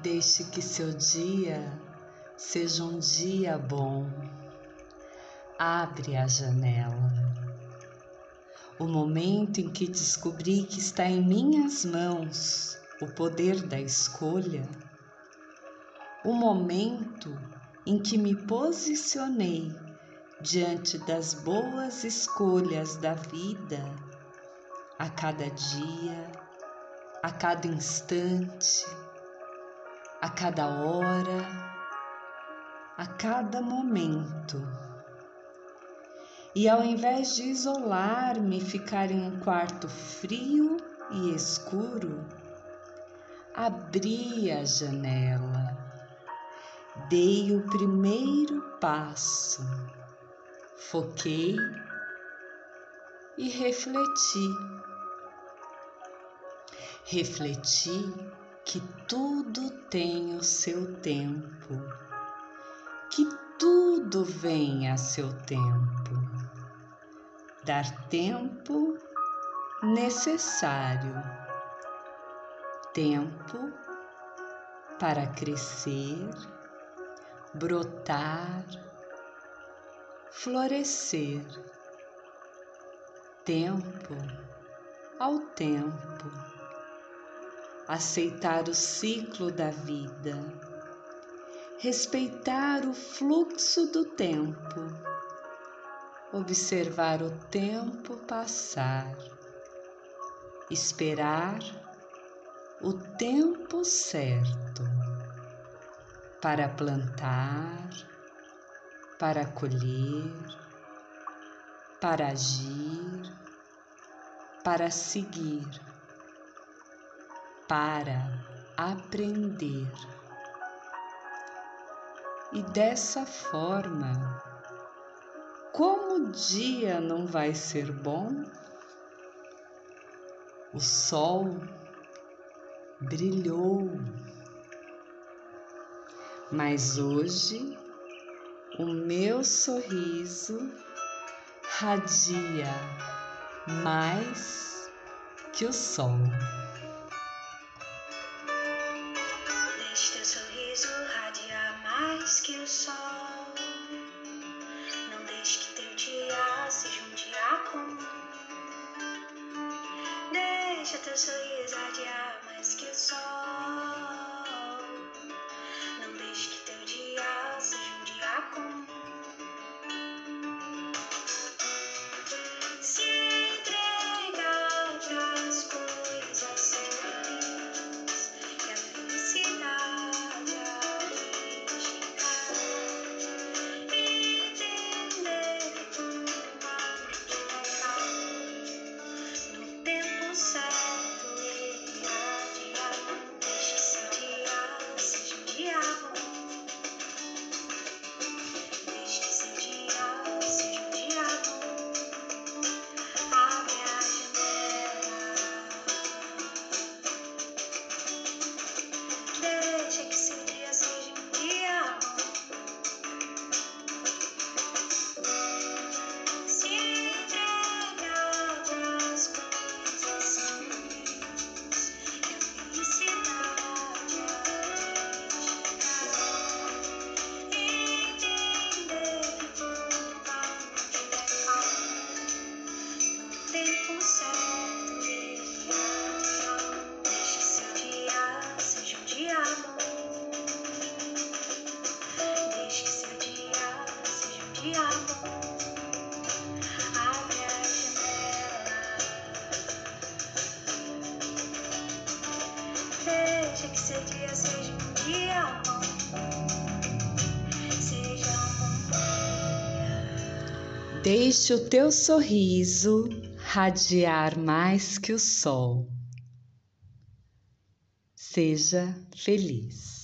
Deixe que seu dia seja um dia bom. Abre a janela. O momento em que descobri que está em minhas mãos o poder da escolha. O momento em que me posicionei diante das boas escolhas da vida a cada dia, a cada instante a cada hora, a cada momento. E ao invés de isolar-me, ficar em um quarto frio e escuro, abri a janela, dei o primeiro passo, foquei e refleti. Refleti que tudo tem o seu tempo, que tudo vem a seu tempo. Dar tempo necessário, tempo para crescer, brotar, florescer. Tempo ao tempo aceitar o ciclo da vida, respeitar o fluxo do tempo, observar o tempo passar, esperar o tempo certo para plantar, para colher, para agir, para seguir para aprender. E dessa forma, como o dia não vai ser bom, o sol brilhou, mas hoje o meu sorriso radia mais que o sol. Mais que o sol. Não deixe que teu dia seja um dia comum. Deixa teu sorriso adiar mais que o sol. Que seu dia seja um dia bom. Seja dia. Deixe o teu sorriso radiar mais que o sol. Seja feliz.